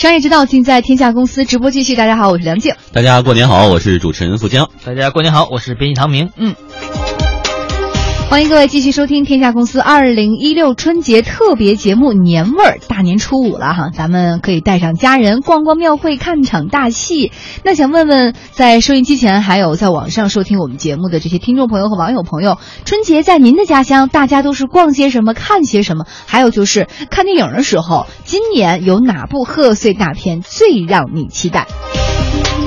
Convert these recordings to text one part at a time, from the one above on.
商业之道尽在天下公司直播继续。大家好，我是梁静。大家过年好，我是主持人付江。大家过年好，我是编辑唐明。嗯。欢迎各位继续收听天下公司二零一六春节特别节目年味儿。大年初五了哈，咱们可以带上家人逛逛庙会，看场大戏。那想问问，在收音机前还有在网上收听我们节目的这些听众朋友和网友朋友，春节在您的家乡，大家都是逛些什么，看些什么？还有就是看电影的时候，今年有哪部贺岁大片最让你期待？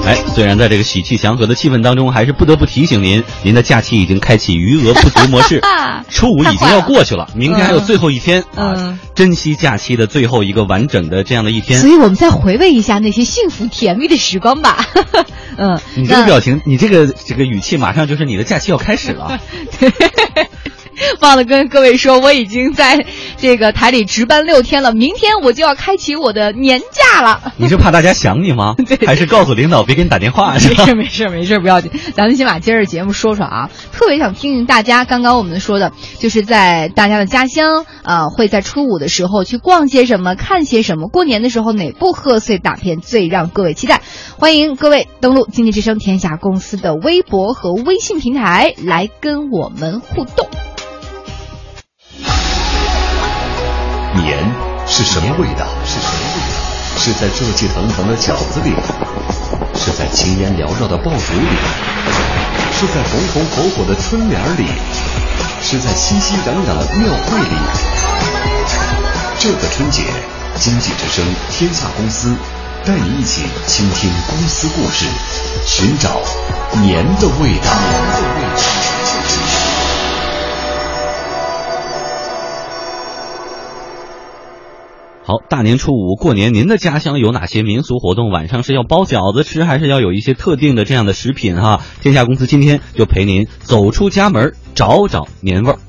哎，虽然在这个喜气祥和的气氛当中，还是不得不提醒您，您的假期已经开启余额不足模式。初五已经要过去了，明天还有最后一天啊！珍惜假期的最后一个完整的这样的一天。所以我们再回味一下那些幸福甜蜜的时光吧。嗯，你这个表情，你这个这个语气，马上就是你的假期要开始了。忘了跟各位说，我已经在这个台里值班六天了，明天我就要开启我的年假了。你是怕大家想你吗？还是告诉领导别给你打电话？没事没事没事，不要紧。咱们先把今儿节目说说啊，特别想听听大家刚刚我们说的，就是在大家的家乡啊，会在初五的时候去逛些什么，看些什么？过年的时候哪部贺岁大片最让各位期待？欢迎各位登录经济之声天下公司的微博和微信平台来跟我们互动。是什么味道？是什么味道？是在热气腾腾的饺子里，是在青烟缭绕的爆竹里，是在红红火火的春联里，是在熙熙攘攘的庙会里。这个春节，经济之声天下公司带你一起倾听公司故事，寻找年的味道。好，大年初五过年，您的家乡有哪些民俗活动？晚上是要包饺子吃，还是要有一些特定的这样的食品？哈，天下公司今天就陪您走出家门，找找年味儿。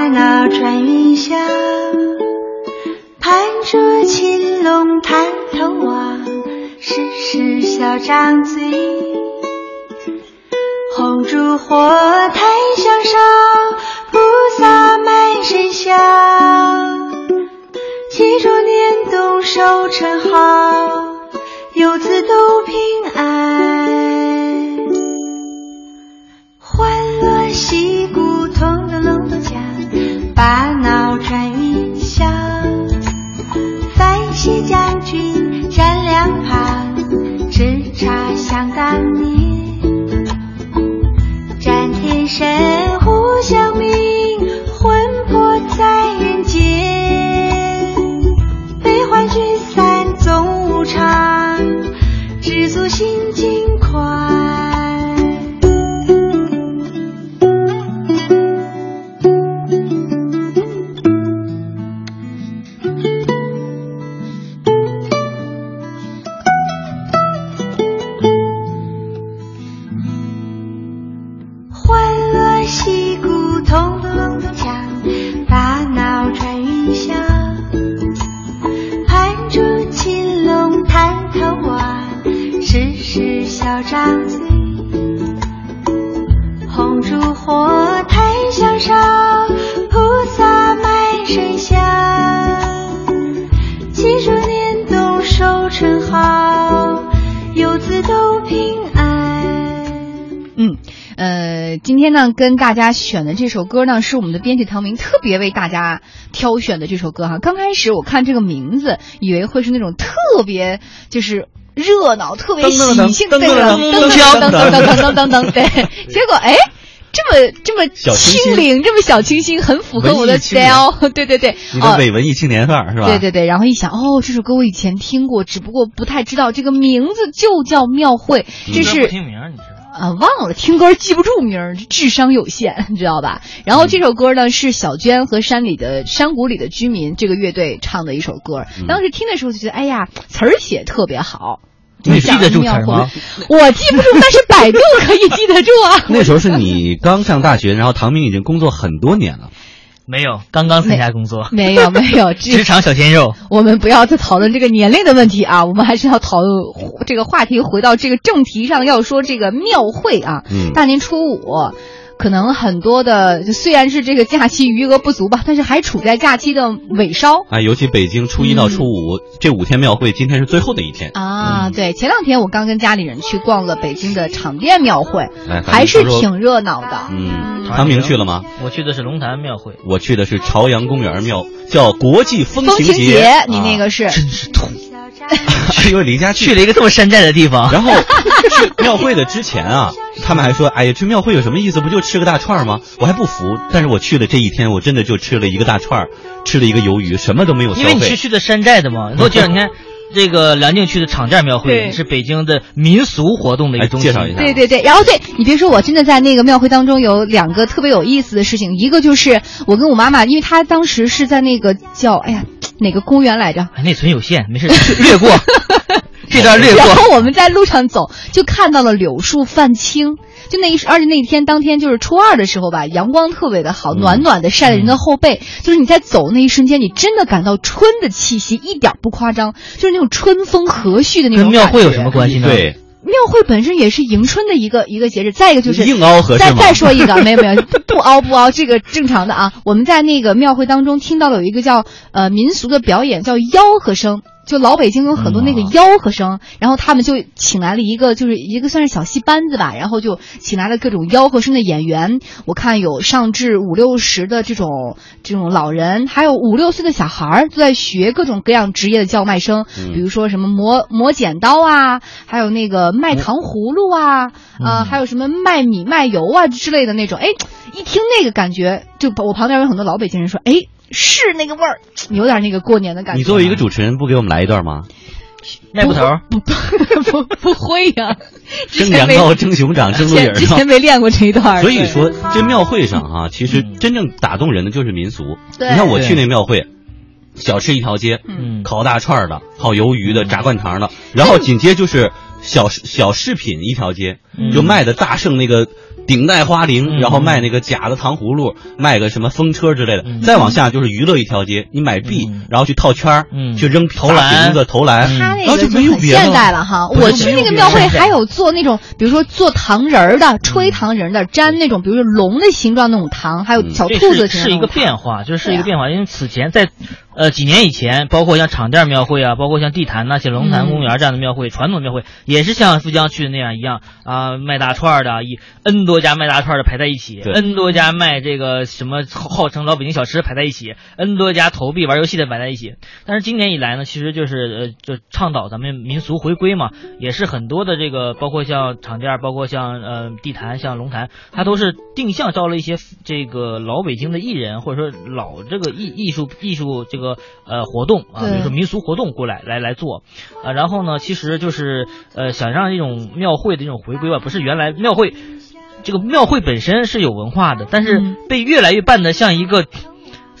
把那穿云霄，盘着青龙探头望，时时小张嘴。红烛火檀香烧，菩萨满身香。祈祝年冬收成好，游子都平安。把脑转云霄，范西将军站两旁，吃茶相当张嘴，红烛火太香烧，菩萨满身香，七十年冬收成好，游子都平安。嗯，呃，今天呢，跟大家选的这首歌呢，是我们的编辑唐明特别为大家挑选的这首歌哈。刚开始我看这个名字，以为会是那种特别，就是。热闹、特别喜庆的噔噔噔噔噔噔噔噔，对。结果哎，这么这么清灵，这么小清新，很符合我的 style。对对对，你的伪文艺青年范儿是吧？对对对。然后一想，哦，这首歌我以前听过，只不过不太知道这个名字就叫庙会。这是听名你知道。啊，忘了听歌记不住名儿，智商有限，你知道吧？然后这首歌呢是小娟和山里的山谷里的居民这个乐队唱的一首歌。当时听的时候就觉得，哎呀，词儿写特别好。你记得住词吗？我记不住，但是百度可以记得住啊。那时候是你刚上大学，然后唐明已经工作很多年了。没有，刚刚参加工作。没有没 有，职场小鲜肉。我们不要再讨论这个年龄的问题啊，我们还是要讨论这个话题，回到这个正题上，要说这个庙会啊，大年初五。可能很多的，虽然是这个假期余额不足吧，但是还处在假期的尾梢啊。尤其北京初一到初五这五天庙会，今天是最后的一天啊。对，前两天我刚跟家里人去逛了北京的场店庙会，还是挺热闹的。嗯，唐明去了吗？我去的是龙潭庙会，我去的是朝阳公园庙，叫国际风情节。你那个是真是土。是 因为离家去了一个这么山寨的地方，然后 去庙会的之前啊，他们还说：“哎呀，去庙会有什么意思？不就吃个大串吗？”我还不服，但是我去了这一天，我真的就吃了一个大串，吃了一个鱿鱼，什么都没有。因为你是去的山寨的嘛。我这两天，这个梁静去的场寨庙会是北京的民俗活动的一个中心。介绍一下。对对对，然后对你别说，我真的在那个庙会当中有两个特别有意思的事情，一个就是我跟我妈妈，因为她当时是在那个叫哎呀哪个公园来着？内存有限，没事略过。这段略过。然后我们在路上走，就看到了柳树泛青。就那一，而且那天当天就是初二的时候吧，阳光特别的好，暖暖的晒在人的后背。就是你在走那一瞬间，你真的感到春的气息，一点不夸张，就是那种春风和煦的那种。跟庙会有什么关系呢？对，庙会本身也是迎春的一个一个节日。再一个就是硬凹合再再说一个，没有没有，不凹不凹，这个正常的啊。我们在那个庙会当中听到了有一个叫呃民俗的表演，叫吆喝声。就老北京有很多那个吆喝声，然后他们就请来了一个，就是一个算是小戏班子吧，然后就请来了各种吆喝声的演员。我看有上至五六十的这种这种老人，还有五六岁的小孩儿都在学各种各样职业的叫卖声，比如说什么磨磨剪刀啊，还有那个卖糖葫芦啊，啊，还有什么卖米卖油啊之类的那种。哎，一听那个感觉，就我旁边有很多老北京人说，哎。是那个味儿，有点那个过年的感觉。你作为一个主持人，不给我们来一段吗？卖布头？不不不会呀！蒸羊羔、蒸熊掌、蒸鹿尾儿之前没练过这一段。所以说，这庙会上啊，其实真正打动人的就是民俗。你看我去那庙会，小吃一条街，嗯烤大串的、烤鱿鱼的、炸灌肠的，然后紧接就是小小饰品一条街，就卖的大圣那个。顶戴花翎，然后卖那个假的糖葫芦，卖个什么风车之类的。再往下就是娱乐一条街，你买币，然后去套圈儿，去扔投篮子、投篮。他那个就很现代了哈。我去那个庙会还有做那种，比如说做糖人儿的、吹糖人的、粘那种，比如说龙的形状那种糖，还有小兔子。是一个变化，就是一个变化，因为此前在。呃，几年以前，包括像场店庙会啊，包括像地坛那些龙潭公园这样的庙会，传统庙会也是像富江去的那样一样啊，卖大串的，以 N 多家卖大串的排在一起，N 多家卖这个什么号称老北京小吃排在一起，N 多家投币玩游戏的摆在一起。但是今年以来呢，其实就是呃，就倡导咱们民俗回归嘛，也是很多的这个，包括像场店，包括像呃地坛，像龙潭，它都是定向招了一些这个老北京的艺人，或者说老这个艺艺术艺术这。个呃活动啊，比如说民俗活动过来来来做，啊，然后呢，其实就是呃想让这种庙会的这种回归吧，不是原来庙会，这个庙会本身是有文化的，但是被越来越办的像一个。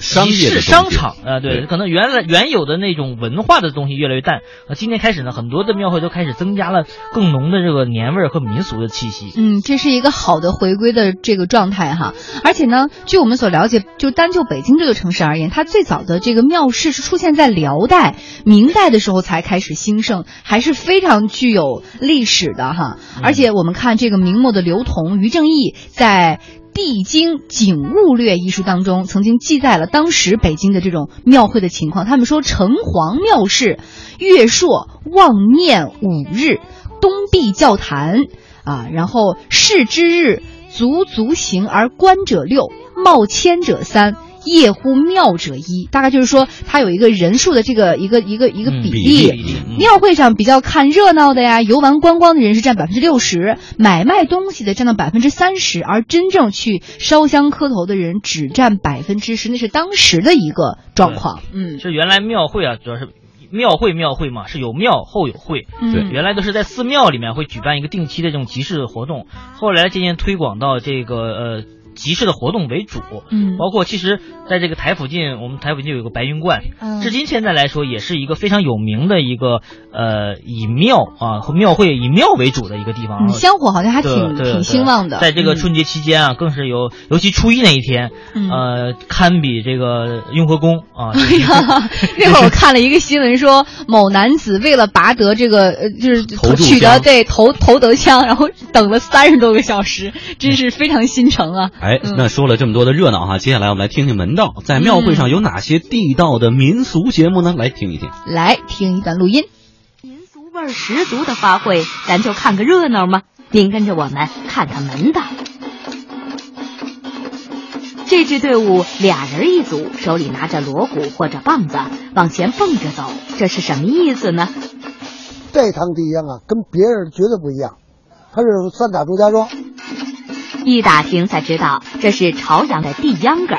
集市商场啊，对，可能原来原有的那种文化的东西越来越淡。啊，今天开始呢，很多的庙会都开始增加了更浓的这个年味儿和民俗的气息。嗯，这是一个好的回归的这个状态哈。而且呢，据我们所了解，就单就北京这个城市而言，它最早的这个庙市是出现在辽代、明代的时候才开始兴盛，还是非常具有历史的哈。而且我们看这个明末的刘同、于正义在。《地经景物略》一书当中曾经记载了当时北京的这种庙会的情况。他们说，城隍庙是，月朔望念五日，东壁教坛，啊，然后事之日，足足行而观者六，冒千者三。夜乎庙者一，大概就是说，它有一个人数的这个一个一个一个比例。庙会上比较看热闹的呀，游玩观光的人是占百分之六十，买卖东西的占到百分之三十，而真正去烧香磕头的人只占百分之十，那是当时的一个状况。嗯，就原来庙会啊，主要是庙会庙会嘛，是有庙后有会。对，原来都是在寺庙里面会举办一个定期的这种集市活动，后来渐渐推广到这个呃。集市的活动为主。嗯，包括其实在这个台附近，我们台附近有个白云观，至今现在来说也是一个非常有名的一个呃以庙啊和庙会以庙为主的一个地方。香火好像还挺挺兴旺的。在这个春节期间啊，更是有，尤其初一那一天，呃，堪比这个雍和宫啊。哎呀，那会儿我看了一个新闻说，某男子为了拔得这个呃就是取得对头头得香，然后等了三十多个小时，真是非常心诚啊！哎，那说了这么多的热闹哈，接下来我们来听听门道，在庙会上有哪些地道的民俗节目呢？来听一听，来听一段录音。民俗味儿十足的花卉，咱就看个热闹吗？您跟着我们看看门道。这支队伍俩人一组，手里拿着锣鼓或者棒子，往前蹦着走，这是什么意思呢？这趟地秧啊，跟别人绝对不一样，它是三打朱家庄。一打听才知道，这是朝阳的地秧歌，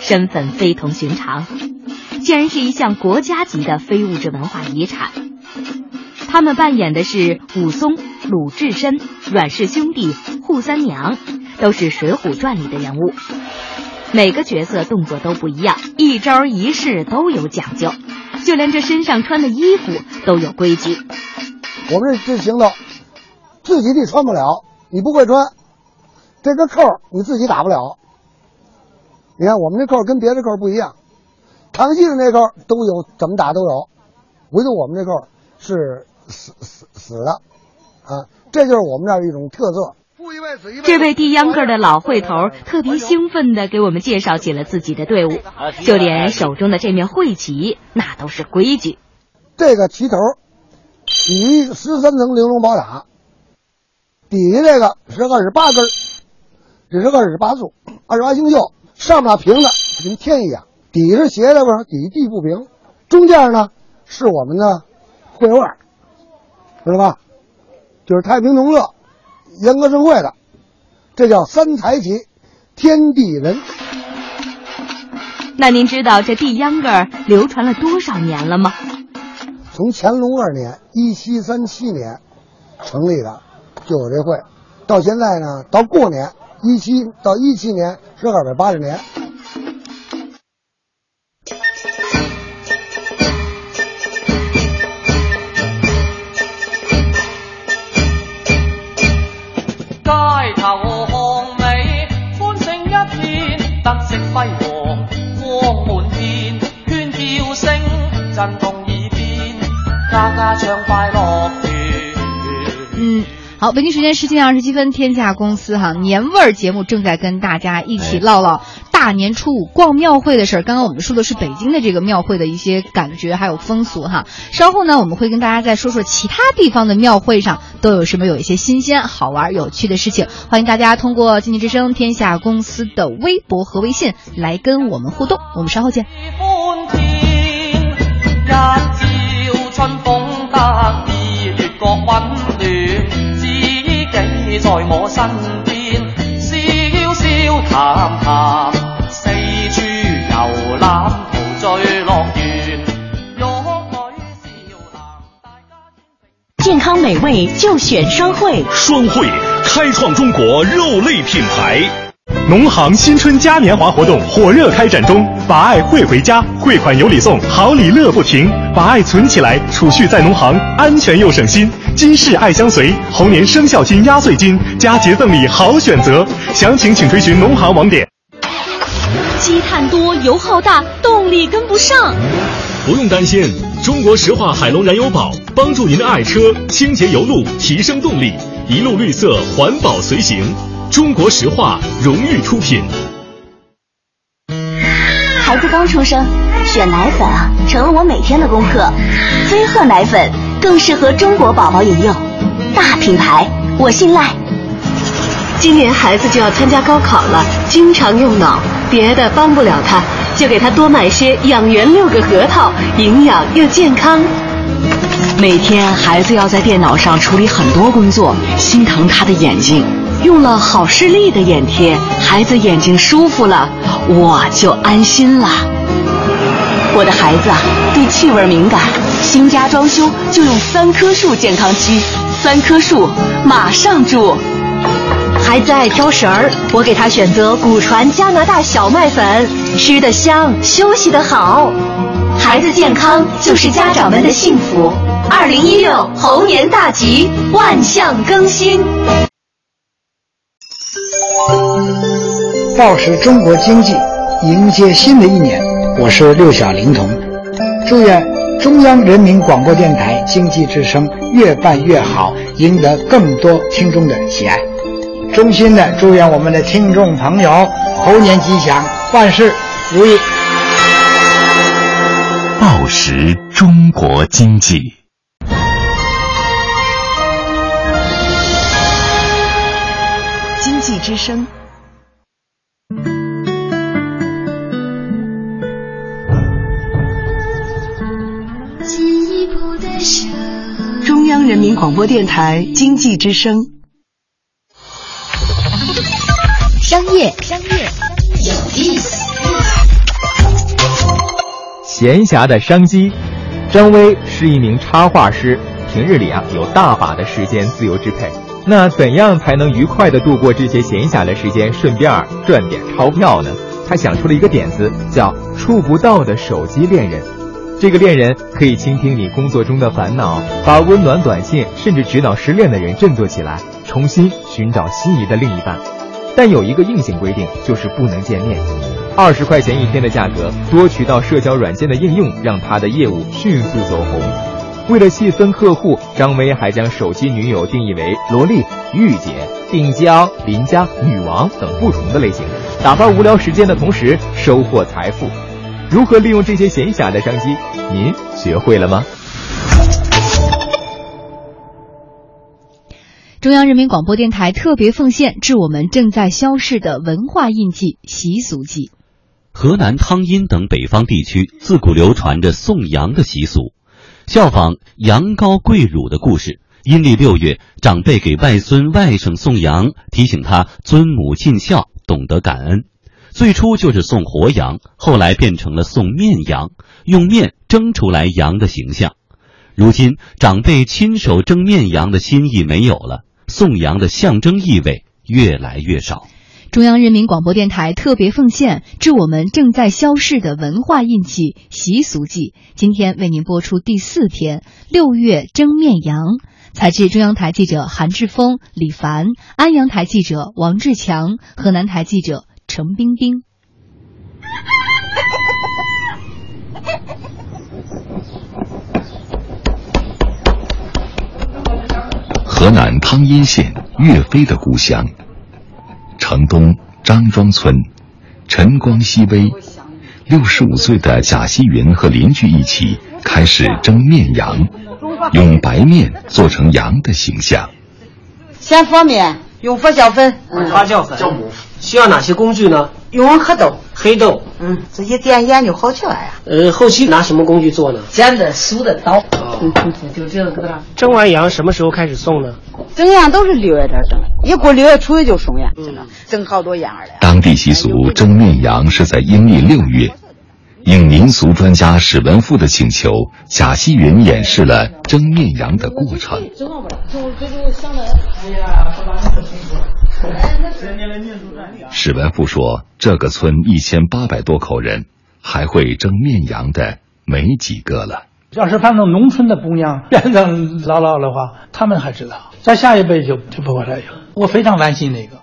身份非同寻常，竟然是一项国家级的非物质文化遗产。他们扮演的是武松、鲁智深、阮氏兄弟、扈三娘。都是《水浒传》里的人物，每个角色动作都不一样，一招一式都有讲究，就连这身上穿的衣服都有规矩。我们这行头，自己你穿不了，你不会穿，这个扣你自己打不了。你看我们这扣跟别的扣不一样，唐戏的那扣都有，怎么打都有，唯独我们这扣是死死死的，啊，这就是我们这儿一种特色。这位递秧歌的老会头特别兴奋地给我们介绍起了自己的队伍，就连手中的这面会旗，那都是规矩。这个旗头起十三层玲珑宝塔，底下这个是二十八根，这是二十八柱，二十八星宿，上面平的跟天一样，底是斜的吧？底地不平，中间呢是我们的会腕，知道吧？就是太平同乐。严格盛会的，这叫三才旗，天地人。那您知道这地秧歌流传了多少年了吗？从乾隆二年（一七三七年）成立的，就有这会，到现在呢，到过年一七到一七年是二百八十年。震动耳边，家家唱，好，北京时间十七点二十七分，天下公司哈年味儿节目正在跟大家一起唠唠大年初五逛庙会的事儿。刚刚我们说的是北京的这个庙会的一些感觉还有风俗哈，稍后呢我们会跟大家再说说其他地方的庙会上都有什么有一些新鲜好玩有趣的事情。欢迎大家通过经济之声天下公司的微博和微信来跟我们互动，我们稍后见。在我身边，笑笑谈谈，四处游览，陶醉乐园。健康美味就选双汇，双汇开创中国肉类品牌。农行新春嘉年华活动火热开展中，把爱汇回家，汇款有礼送，好礼乐不停。把爱存起来，储蓄在农行，安全又省心。金饰爱相随，猴年生肖金压岁金，佳节赠礼好选择。详情请追寻农行网点。积碳多，油耗大，动力跟不上。不用担心，中国石化海龙燃油宝帮助您的爱车清洁油路，提升动力，一路绿色环保随行。中国石化荣誉出品。孩子刚出生，选奶粉啊，成了我每天的功课。飞鹤奶粉更适合中国宝宝饮用，大品牌，我信赖。今年孩子就要参加高考了，经常用脑，别的帮不了他，就给他多买些养元六个核桃，营养又健康。每天孩子要在电脑上处理很多工作，心疼他的眼睛。用了好视力的眼贴，孩子眼睛舒服了，我就安心了。我的孩子啊，对气味敏感，新家装修就用三棵树健康漆，三棵树马上住。孩子爱挑食儿，我给他选择古传加拿大小麦粉，吃得香，休息得好。孩子健康就是家长们的幸福。二零一六猴年大吉，万象更新。报时中国经济，迎接新的一年。我是六小龄童，祝愿中央人民广播电台经济之声越办越好，赢得更多听众的喜爱。衷心的祝愿我们的听众朋友猴年吉祥，万事如意。报时中国经济，之声。中央人民广播电台经济之声。商业，商业有意思。闲暇的商机。张威是一名插画师，平日里啊有大把的时间自由支配。那怎样才能愉快的度过这些闲暇的时间，顺便赚点钞票呢？他想出了一个点子，叫“触不到的手机恋人”。这个恋人可以倾听你工作中的烦恼，把温暖短信甚至指导失恋的人振作起来，重新寻找心仪的另一半。但有一个硬性规定，就是不能见面。二十块钱一天的价格，多渠道社交软件的应用，让他的业务迅速走红。为了细分客户，张威还将手机女友定义为萝莉、御姐、病娇、邻家、女王等不同的类型，打发无聊时间的同时收获财富。如何利用这些闲暇的商机？您学会了吗？中央人民广播电台特别奉献致我们正在消逝的文化印记——习俗记。河南汤阴等北方地区自古流传着送羊的习俗，效仿羊羔跪乳的故事。阴历六月，长辈给外孙外甥送羊，提醒他尊母尽孝，懂得感恩。最初就是送活羊，后来变成了送面羊，用面蒸出来羊的形象。如今，长辈亲手蒸面羊的心意没有了，送羊的象征意味越来越少。中央人民广播电台特别奉献致我们正在消逝的文化印记——习俗记。今天为您播出第四天六月蒸面羊，采自中央台记者韩志峰、李凡，安阳台记者王志强，河南台记者。程冰冰。河南汤阴县岳飞的故乡，城东张庄村，晨光熹微。六十五岁的贾希云和邻居一起开始蒸面羊，用白面做成羊的形象。先和面，用发酵粉，发酵粉酵母。需要哪些工具呢？用黑豆，黑豆，嗯，这一点盐就好起来呀。呃，后期拿什么工具做呢？剪子、梳的刀，嗯，就这个。蒸完羊什么时候开始送呢？蒸羊都是六月份蒸，一过六月初就送羊，蒸好多羊了。当地习俗蒸面羊是在阴历六月。应民俗专家史文富的请求，贾希云演示了蒸面羊的过程。史文富说：“这个村一千八百多口人，还会蒸面羊的没几个了。要是反正农村的姑娘变成姥姥的话，他们还知道，再下一辈就就不会再有。我非常惋惜那个。”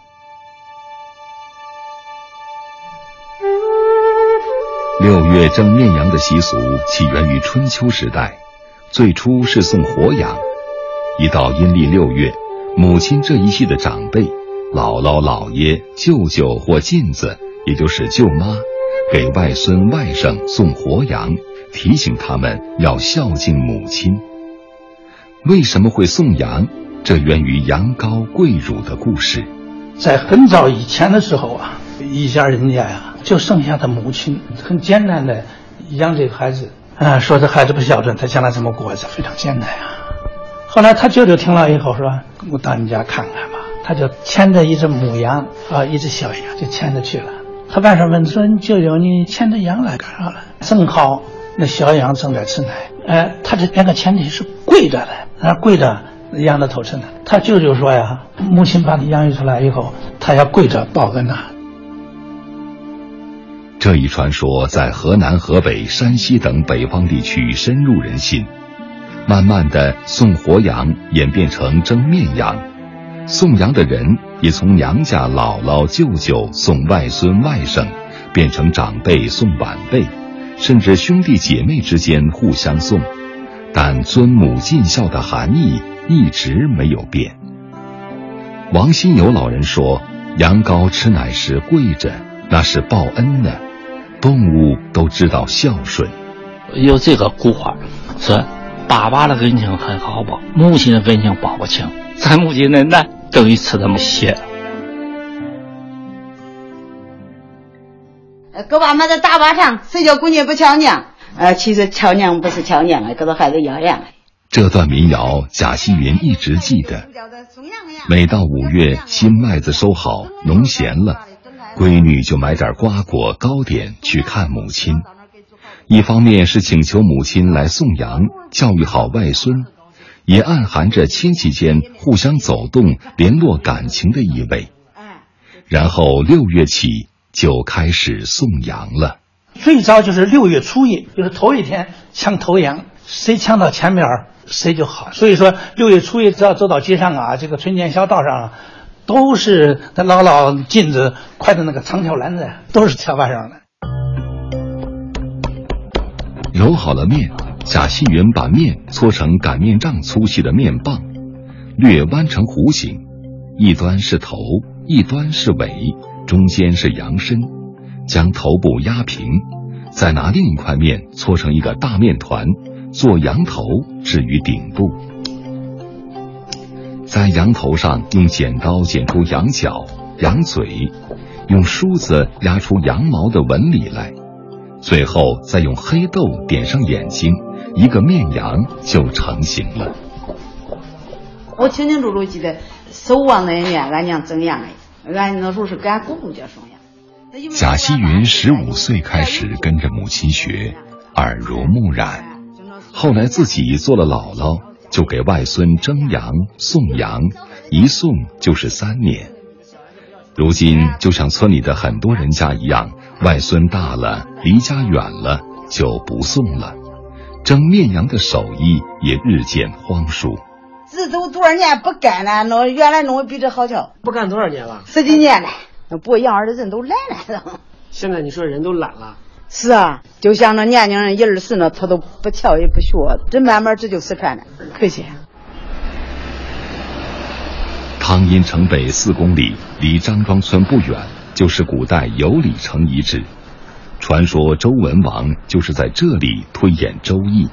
六月蒸面羊的习俗起源于春秋时代，最初是送活羊。一到阴历六月，母亲这一系的长辈，姥姥、姥爷、舅舅或妗子，也就是舅妈，给外孙外甥送活羊，提醒他们要孝敬母亲。为什么会送羊？这源于羊羔跪乳的故事。在很早以前的时候啊，一家人家呀。就剩下他母亲，很简单的养这个孩子啊，说这孩子不孝顺，他将来怎么过？这非常简单呀。后来他舅舅听了以后说：“我到你家看看吧。”他就牵着一只母羊啊，一只小羊就牵着去了。他外甥问说：“舅舅，你牵着羊来干啥了？”正好那小羊正在吃奶，哎，他这两个前提是跪着的，那跪着养的头吃奶。他舅舅说呀，母亲把他养育出来以后，他要跪着报恩呐。这一传说在河南、河北、山西等北方地区深入人心，慢慢的送活羊演变成蒸面羊，送羊的人也从娘家姥姥、舅舅送外孙、外甥，变成长辈送晚辈，甚至兄弟姐妹之间互相送，但尊母尽孝的含义一直没有变。王新友老人说：“羊羔吃奶时跪着，那是报恩呢。”动物都知道孝顺，有这个古话，说爸爸的恩情很好报，母亲的恩情报不清。咱母亲的奶等于吃的血。搁爸妈在大巴上，谁叫姑娘不瞧娘？呃，其实瞧娘不是瞧娘啊，跟着孩子一样。这段民谣，贾希云一直记得。每到五月，新麦子收好，农闲了。闺女就买点瓜果糕点去看母亲，一方面是请求母亲来送羊，教育好外孙，也暗含着亲戚间互相走动、联络感情的意味。然后六月起就开始送羊了。最早就是六月初一，就是头一天抢头羊，谁抢到前面谁就好。所以说六月初一只要走到街上啊，这个村间小道上。都是那老老镜子挎的那个长条篮子，都是挑把上的。揉好了面，贾细云把面搓成擀面杖粗细的面棒，略弯成弧形，一端是头，一端是尾，中间是羊身，将头部压平，再拿另一块面搓成一个大面团，做羊头置于顶部。在羊头上用剪刀剪出羊角、羊嘴，用梳子压出羊毛的纹理来，最后再用黑豆点上眼睛，一个面羊就成型了。我清清楚楚记得，守望那一年，俺娘蒸羊的，俺那时候是给俺姑姑家送羊。贾希云十五岁开始跟着母亲学，耳濡目染，后来自己做了姥姥。就给外孙蒸羊送羊，一送就是三年。如今就像村里的很多人家一样，外孙大了，离家远了，就不送了。蒸面羊的手艺也日渐荒疏。这都多少年不干了，那原来弄得比这好瞧。不干多少年了？十几年了。那剥羊儿的人都懒了。现在你说人都懒了。是啊，就像那年轻人一二十呢，他都不跳也不学，这慢慢这就失传了。可惜。汤阴城北四公里，离张庄村不远，就是古代有里城遗址。传说周文王就是在这里推演《周易》。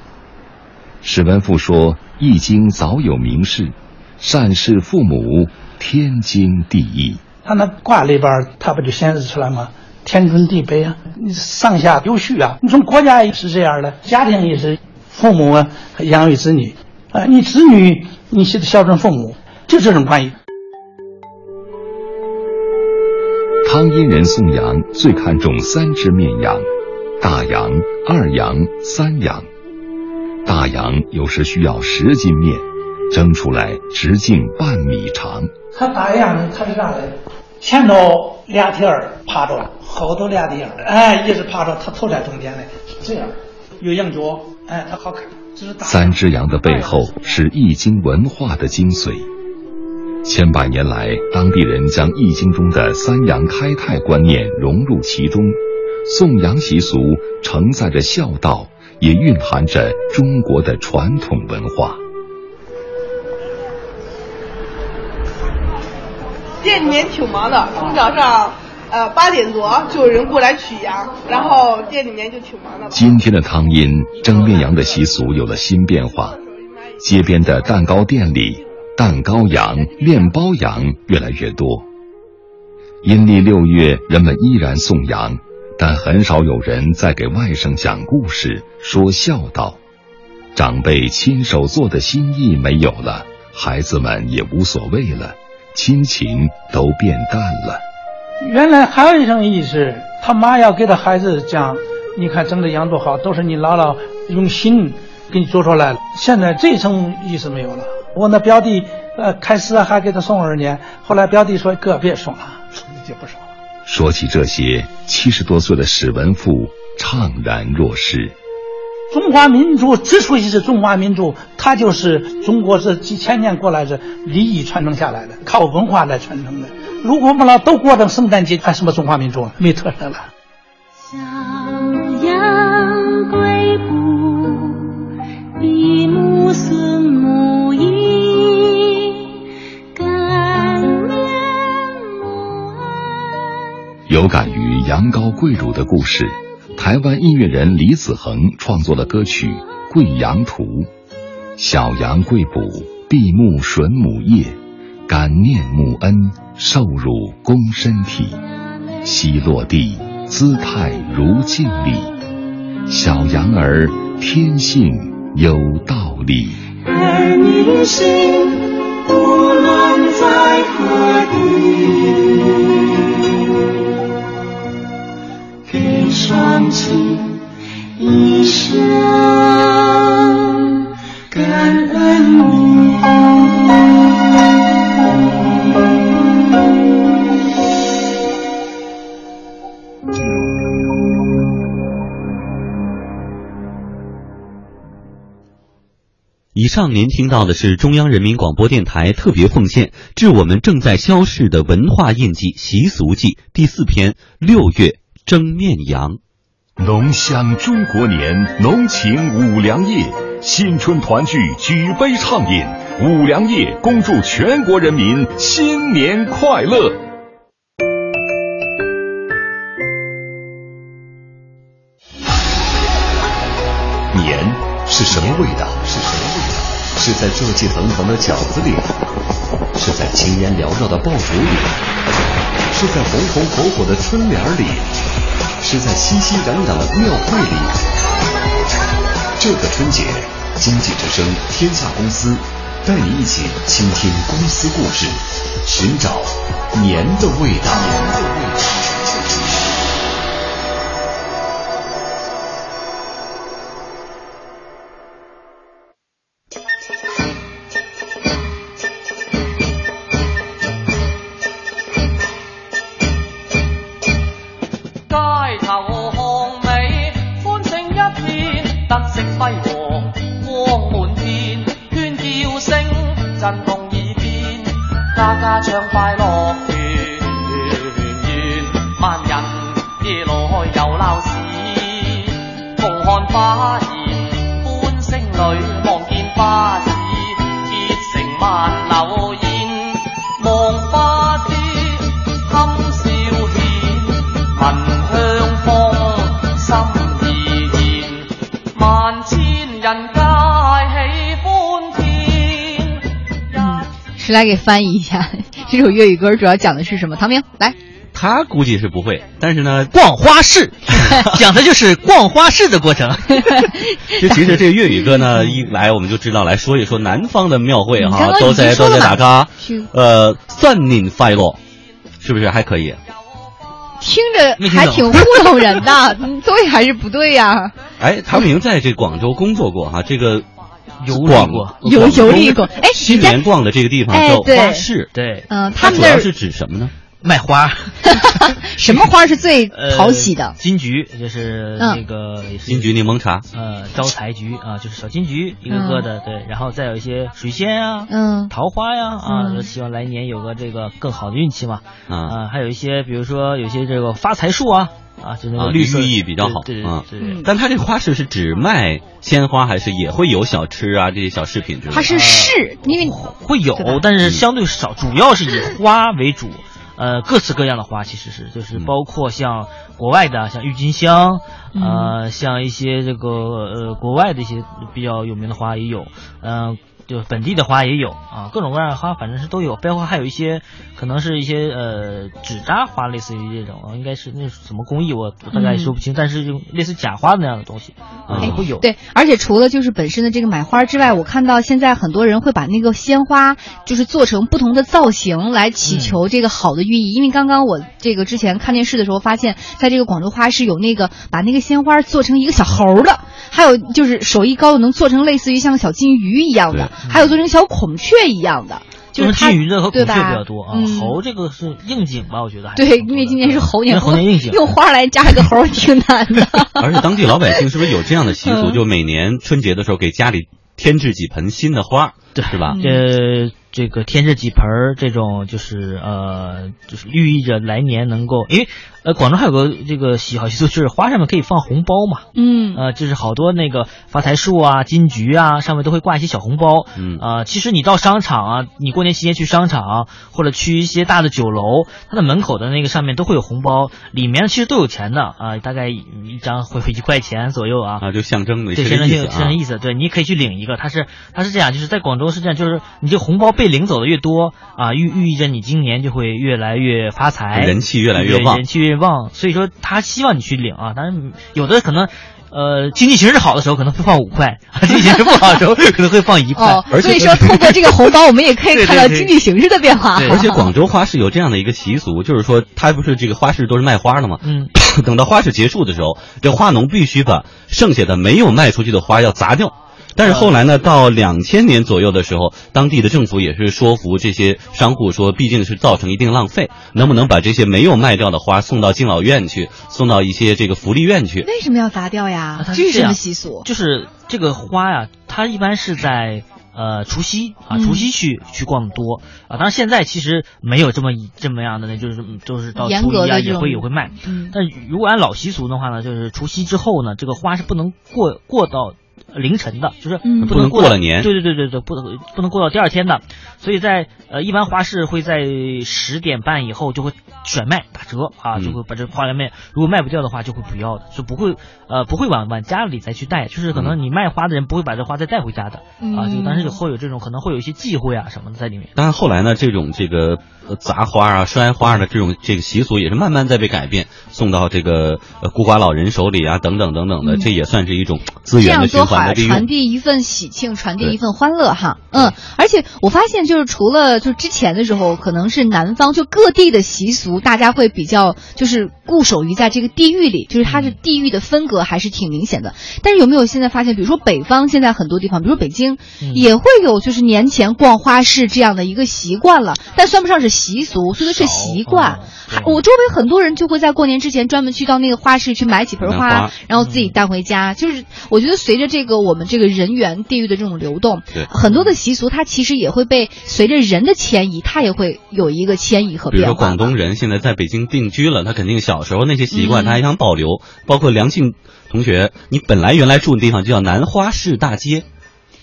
史文赋说，《易经》早有名士，善事父母，天经地义。他那卦里边，他不就显示出来吗？天尊地卑啊，上下有序啊。你从国家也是这样的，家庭也是，父母养育子女啊，你子女你孝顺父母，就这种关系。汤阴人送羊最看重三只面羊，大羊、二羊、三羊。大羊有时需要十斤面，蒸出来直径半米长。它大羊呢它是啥嘞？前头俩蹄儿趴着，后头俩蹄儿，哎，一直趴着，它头在中间嘞，这样有羊角，哎，它好看。三只羊的背后是易经文化的精髓。千百年来，当地人将易经中的三阳开泰观念融入其中，送羊习俗承载着孝道，也蕴含着中国的传统文化。店里面挺忙的，从早上呃八点多就有人过来取羊，然后店里面就挺忙的。今天的汤阴蒸面羊的习俗有了新变化，街边的蛋糕店里，蛋糕羊、面包羊越来越多。阴历六月，人们依然送羊，但很少有人再给外甥讲故事、说孝道。长辈亲手做的心意没有了，孩子们也无所谓了。亲情都变淡了。原来还有一层意思，他妈要给他孩子讲：“你看整的羊多好，都是你姥姥用心给你做出来了。”现在这层意思没有了。我那表弟呃开始还给他送二年，后来表弟说哥别送了，就不送了。说起这些，七十多岁的史文富怅然若失。中华民族之所以是中华民族，它就是中国这几千年过来的礼仪传承下来的，靠文化来传承的。如果我们老都过成圣诞节，还什么中华民族？没特色了。有感于羊羔跪乳的故事。台湾音乐人李子恒创作了歌曲《跪羊图》，小羊跪哺，闭目吮母液，感念母恩，受乳躬身体，膝落地，姿态如敬礼。小羊儿天性有道理。儿女心，无论在何地。双亲一生感恩你。以上您听到的是中央人民广播电台特别奉献致我们正在消逝的文化印记习俗记第四篇六月。蒸面羊，浓香中国年，浓情五粮液，新春团聚，举杯畅饮，五粮液恭祝全国人民新年快乐。年是什么味道？是什么味道？是在热气腾腾的饺子里，是在青烟缭绕的爆竹里，是在红红火火的春联里。是在熙熙攘攘的庙会里。这个春节，经济之声天下公司带你一起倾听公司故事，寻找年的味道。来给翻译一下 这首粤语歌，主要讲的是什么？唐明来，他估计是不会，但是呢，逛花市 讲的就是逛花市的过程。这其实这个粤语歌呢，一来我们就知道来说一说南方的庙会哈，都在都在打卡。呃，算年快乐，是不是还可以？听着还挺糊弄人的，对还是不对呀？哎，唐明在这广州工作过哈，这个。游历过，游游历过。哎，新年逛的这个地方叫花市，对，嗯，他们主要是指什么呢？卖花。什么花是最讨喜的？金桔，就是那个金桔柠檬茶，呃，招财菊啊，就是小金桔一个个的，对，然后再有一些水仙啊，嗯，桃花呀，啊，就希望来年有个这个更好的运气嘛，啊，还有一些比如说有些这个发财树啊。啊，就那个绿寓意比较好啊。但它这个花市是只卖鲜花，还是也会有小吃啊这些小饰品之类的？它是市，因为会有，但是相对少，主要是以花为主。呃，各式各样的花其实是，就是包括像国外的，像郁金香，呃，像一些这个呃国外的一些比较有名的花也有，嗯。就本地的花也有啊，各种各样的花反正是都有，包括还有一些可能是一些呃纸扎花，类似于这种，应该是那什么工艺，我我大概说不清，但是就类似假花那样的东西啊也会有。对，而且除了就是本身的这个买花之外，我看到现在很多人会把那个鲜花就是做成不同的造型来祈求这个好的寓意。因为刚刚我这个之前看电视的时候发现，在这个广州花市有那个把那个鲜花做成一个小猴的，还有就是手艺高的能做成类似于像小金鱼一样的，还有做成小孔雀一样的。就是金鱼的和孔雀比较多啊，猴这个是应景吧？我觉得对，因为今年是猴年，猴年应景，用花来扎个猴挺难的。而且当地老百姓是不是有这样的习俗？就每年春节的时候给家里添置几盆新的花，对，是吧？呃，这个添置几盆这种就是呃，就是寓意着来年能够，因为。呃，广州还有个这个喜好习俗，就是花上面可以放红包嘛。嗯，呃，就是好多那个发财树啊、金桔啊，上面都会挂一些小红包。嗯，啊，其实你到商场啊，你过年期间去商场或者去一些大的酒楼，它的门口的那个上面都会有红包，里面其实都有钱的啊，大概一张会一块钱左右啊。啊，就象征的对，象征性象征意思。对，你可以去领一个，它是它是这样，就是在广州是这样，就是你这红包被领走的越多啊，寓寓意着你今年就会越来越发财，人气越来越旺，人气越旺，所以说。他希望你去领啊，当然有的可能，呃，经济形势好的时候可能会放五块，经济形势不好的时候 可能会放一块。哦所以说，通过这个红包，我们也可以 看到经济形势的变化。而且广州花市有这样的一个习俗，就是说，它不是这个花市都是卖花的吗？嗯，等到花市结束的时候，这花农必须把剩下的没有卖出去的花要砸掉。但是后来呢，到两千年左右的时候，当地的政府也是说服这些商户说，毕竟是造成一定浪费，能不能把这些没有卖掉的花送到敬老院去，送到一些这个福利院去？为什么要砸掉呀？这是什么习俗？就是这个花呀，它一般是在呃除夕啊，除夕去去逛的多啊。当然现在其实没有这么这么样的呢，就是就是到初一啊也会也会卖。嗯但如果按老习俗的话呢，就是除夕之后呢，这个花是不能过过到。凌晨的，就是不能过了年。对对对对对，不能不能过到第二天的。所以在呃，一般花市会在十点半以后就会甩卖打折啊，就会把这花来卖。如果卖不掉的话，就会不要的，就不会呃不会往往家里再去带。就是可能你卖花的人不会把这花再带回家的啊。就但是会有这种可能会有一些忌讳啊什么的在里面。但是后来呢，这种这个砸花啊、摔花的这种这个习俗也是慢慢在被改变，送到这个孤寡老人手里啊，等等等等的，这也算是一种资源的传递一份喜庆，传递一份欢乐，哈，嗯，而且我发现，就是除了就之前的时候，可能是南方就各地的习俗，大家会比较就是固守于在这个地域里，就是它是地域的分隔还是挺明显的。但是有没有现在发现，比如说北方现在很多地方，比如说北京，也会有就是年前逛花市这样的一个习惯了，但算不上是习俗，说的是习惯。我周围很多人就会在过年之前专门去到那个花市去买几盆花，然后自己带回家。就是我觉得随着这个我们这个人员地域的这种流动，很多的习俗它其实也会被随着人的迁移，它也会有一个迁移和变化。比如说广东人现在在北京定居了，他肯定小时候那些习惯他还想保留。包括梁庆同学，你本来原来住的地方就叫南花市大街，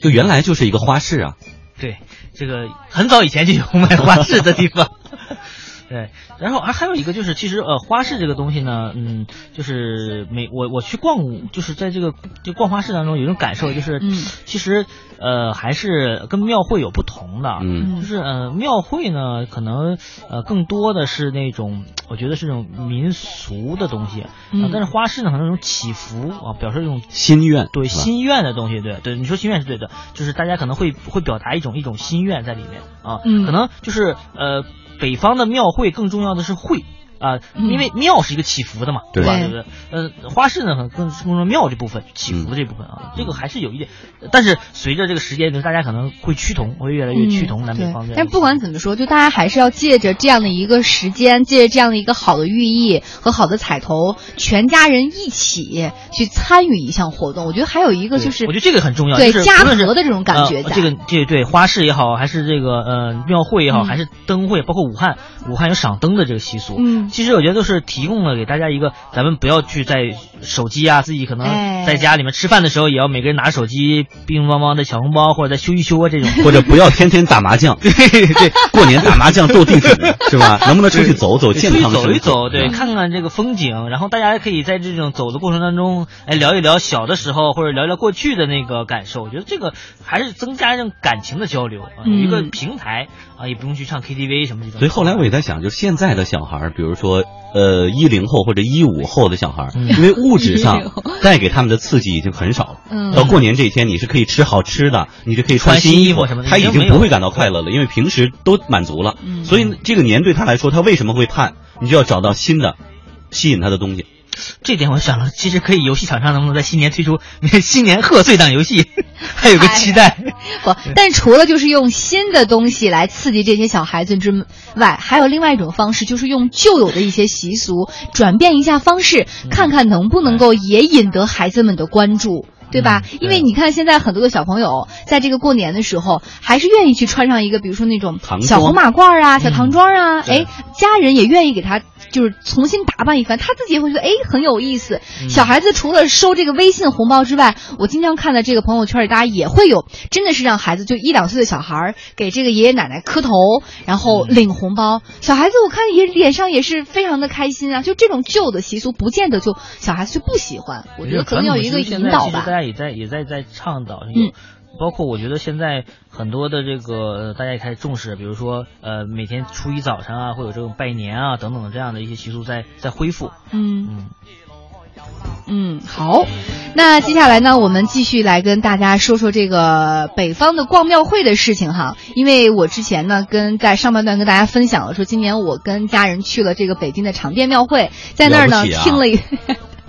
就原来就是一个花市啊。对，这个很早以前就有卖花市的地方。对，然后还还有一个就是，其实呃，花市这个东西呢，嗯，就是每我我去逛，就是在这个就逛花市当中有一种感受，就是，其实呃还是跟庙会有不同的，嗯，就是呃庙会呢可能呃更多的是那种我觉得是那种民俗的东西，嗯，但是花市呢可能那种祈福啊，表示一种心愿，对心愿的东西，对对，你说心愿是对的，就是大家可能会会表达一种一种心愿在里面啊，嗯，可能就是呃。北方的庙会更重要的是会。啊，因为庙是一个祈福的嘛，对吧？对不对？呃，花市呢，可能更注重庙这部分祈福的这部分啊，这个还是有一点。但是随着这个时间，就大家可能会趋同，会越来越趋同南北方面。但不管怎么说，就大家还是要借着这样的一个时间，借着这样的一个好的寓意和好的彩头，全家人一起去参与一项活动。我觉得还有一个就是，我觉得这个很重要，对家和的这种感觉。这个这对花市也好，还是这个呃庙会也好，还是灯会，包括武汉，武汉有赏灯的这个习俗。嗯。其实我觉得都是提供了给大家一个，咱们不要去在手机啊，自己可能在家里面吃饭的时候，也要每个人拿手机，乒乒乓乓的小红包，或者再修一修啊这种，或者不要天天打麻将，对对，过年打麻将斗地主是吧？能不能出去走走，健康走一走，对，看看这个风景，然后大家可以在这种走的过程当中，哎，聊一聊小的时候，或者聊聊过去的那个感受。我觉得这个还是增加一种感情的交流啊，有一个平台啊，也不用去唱 KTV 什么这种。所以后来我也在想，就现在的小孩，比如说。呃，一零后或者一五后的小孩，因为物质上 带给他们的刺激已经很少了。嗯，到过年这一天，你是可以吃好吃的，你就可以穿新衣服什么的，他已经不会感到快乐了，因为平时都满足了。嗯，所以这个年对他来说，他为什么会盼？你就要找到新的，吸引他的东西。这点我想了，其实可以游戏厂商能不能在新年推出 新年贺岁档游戏，还有个期待。不，但除了就是用新的东西来刺激这些小孩子之外，还有另外一种方式，就是用旧有的一些习俗转变一下方式，看看能不能够也引得孩子们的关注。对吧？因为你看，现在很多的小朋友在这个过年的时候，还是愿意去穿上一个，比如说那种小红马褂啊、小唐装啊。哎，家人也愿意给他就是重新打扮一番，他自己也会觉得哎很有意思。小孩子除了收这个微信红包之外，我经常看到这个朋友圈里，大家也会有，真的是让孩子就一两岁的小孩给这个爷爷奶奶磕头，然后领红包。小孩子我看也脸上也是非常的开心啊。就这种旧的习俗，不见得就小孩子就不喜欢。我觉得可能要一个引导吧。大家也在也在在倡导，嗯，包括我觉得现在很多的这个大家也开始重视，比如说呃每天初一早上啊会有这种拜年啊等等的这样的一些习俗在在恢复，嗯嗯嗯好，那接下来呢我们继续来跟大家说说这个北方的逛庙会的事情哈，因为我之前呢跟在上半段跟大家分享了说今年我跟家人去了这个北京的长店庙会，在那儿呢听了一。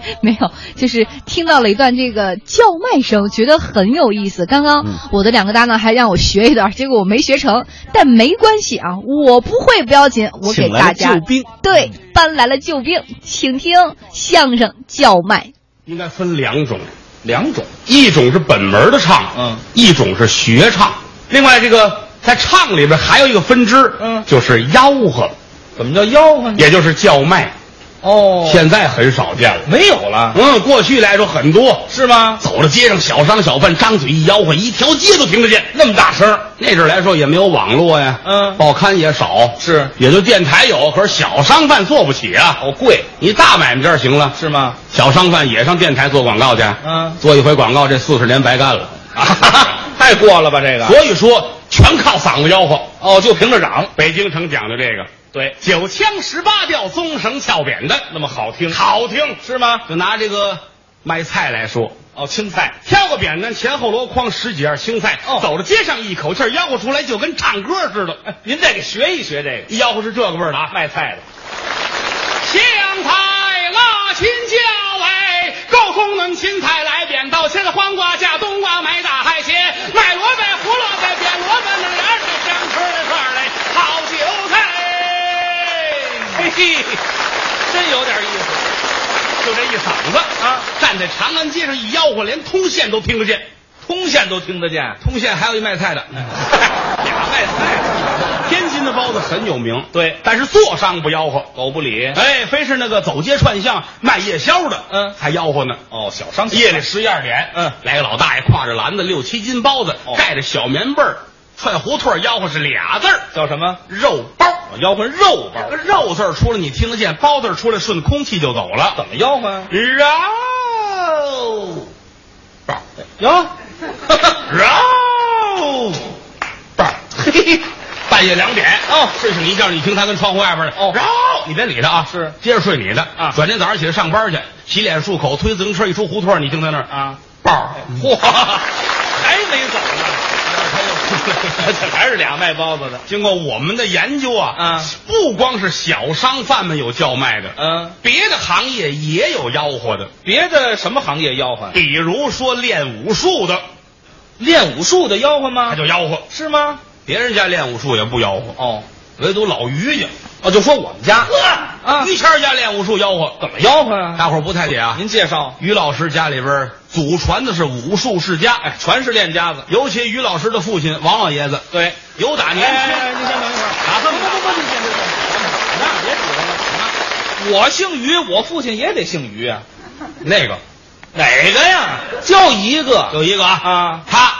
没有，就是听到了一段这个叫卖声，觉得很有意思。刚刚我的两个搭档还让我学一段，结果我没学成，但没关系啊，我不会不要紧，我给大家救兵，对，搬来了救兵，请听相声叫卖。应该分两种，两种，一种是本门的唱，嗯，一种是学唱。另外，这个在唱里边还有一个分支，嗯，就是吆喝。怎么叫吆喝呢？也就是叫卖。哦，现在很少见了，没有了。嗯，过去来说很多，是吗？走到街上，小商小贩张嘴一吆喝，一条街都听得见，那么大声。那阵来说也没有网络呀，嗯，报刊也少，是，也就电台有，可是小商贩做不起啊，哦贵。你大买卖这儿行了，是吗？小商贩也上电台做广告去，嗯，做一回广告，这四十年白干了，啊 太过了吧这个。所以说，全靠嗓子吆喝，哦，就凭着嚷。北京城讲究这个。对，九腔十八调，棕绳翘扁担，那么好听，好听。是吗？就拿这个卖菜来说，哦，青菜，挑个扁担，前后箩筐十几样青菜，哦，走到街上一口气吆喝出来，就跟唱歌似的。您再给学一学这个，吆喝是这个味儿的啊，卖菜的。香菜辣青椒哎，够功能青菜来扁豆，切黄瓜加冬瓜买大海鲜，卖萝卜胡萝卜变萝卜嫩芽的香吃的串嘞，好韭菜。嘿，真有点意思，就这一嗓子啊！站在长安街上一吆喝，连通县都听得见，通县都听得见。通县还有一卖菜的，俩卖菜的。天津的包子很有名，对，但是坐商不吆喝，狗不理。哎，非是那个走街串巷卖夜宵的，嗯，还吆喝呢。哦，小商夜里十一二点，嗯，来个老大爷挎着篮子，六七斤包子，盖着小棉被儿。串胡同吆喝是俩字儿，叫什么？肉包。吆喝肉包，肉字出来你听得见，包字出来顺空气就走了。怎么吆喝？肉包哟，肉包。嘿，半夜两点哦，睡醒一觉，你听他跟窗户外边的哦，肉，你别理他啊，是接着睡你的啊。转天早上起来上班去，洗脸漱口，推自行车一出胡同，你听在那儿啊，包，嚯，还没走呢。这 还是俩卖包子的。经过我们的研究啊，嗯，不光是小商贩们有叫卖的，嗯，别的行业也有吆喝的。别的什么行业吆喝？比如说练武术的，练武术的吆喝吗？他就吆喝，是吗？别人家练武术也不吆喝哦，唯独老于家，哦，就说我们家，呵，啊，于谦家练武术吆喝，怎么吆喝啊？大伙不太解啊。您介绍，于老师家里边。祖传的是武术世家，哎，全是练家子。尤其于老师的父亲王老爷子，对，有打年轻。您先等一会儿，打这么不不不，您先别那别指了。我姓于，我父亲也得姓于啊。那个，哪个呀？就一个，就一个啊啊！他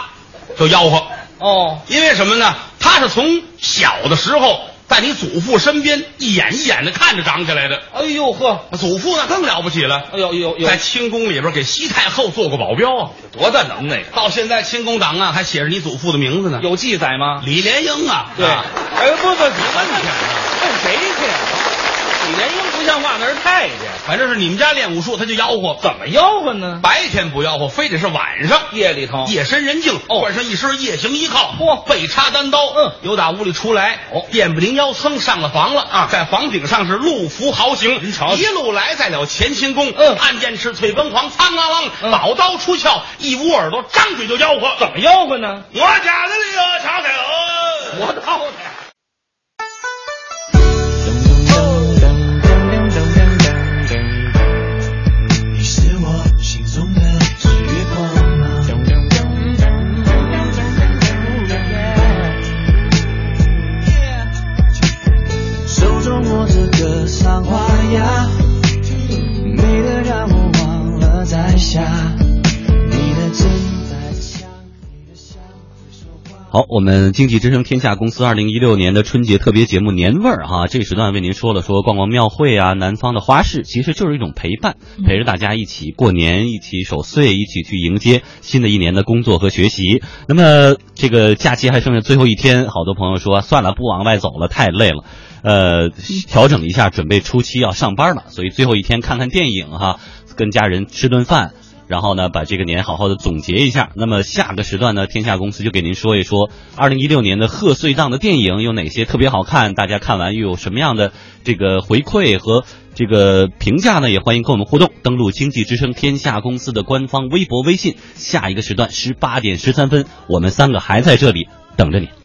就吆喝哦，因为什么呢？他是从小的时候。在你祖父身边一眼一眼的看着长起来的，哎呦呵，祖父那更了不起了，哎呦呦呦，在清宫里边给西太后做过保镖啊，多大能耐呀！到现在清宫档案还写着你祖父的名字呢，有记载吗？李莲英啊，对，哎不不，你问去，问谁去？李莲英。不像话，那是太监。反正是你们家练武术，他就吆喝。怎么吆喝呢？白天不吆喝，非得是晚上。夜里头，夜深人静，哦。换上一身夜行衣靠，嚯。背插单刀，嗯，由打屋里出来，哦。电不灵腰，噌上了房了啊。在房顶上是路服豪行，您瞧瞧一路来在了乾清宫，嗯。暗箭赤，翠奔黄，苍啷啷，嗯。宝刀出鞘，一捂耳朵，张嘴就吆喝，怎么吆喝呢？我家的那个小狗，我操的！好，我们经济之声天下公司二零一六年的春节特别节目年味儿哈，这个时段为您说了说逛逛庙会啊，南方的花市，其实就是一种陪伴，陪着大家一起过年，一起守岁，一起去迎接新的一年的工作和学习。那么这个假期还剩下最后一天，好多朋友说算了，不往外走了，太累了。呃，调整一下，准备初七要上班了，所以最后一天看看电影哈，跟家人吃顿饭，然后呢，把这个年好好的总结一下。那么下个时段呢，天下公司就给您说一说二零一六年的贺岁档的电影有哪些特别好看，大家看完又有什么样的这个回馈和这个评价呢？也欢迎跟我们互动，登录经济之声天下公司的官方微博、微信。下一个时段十八点十三分，我们三个还在这里等着你。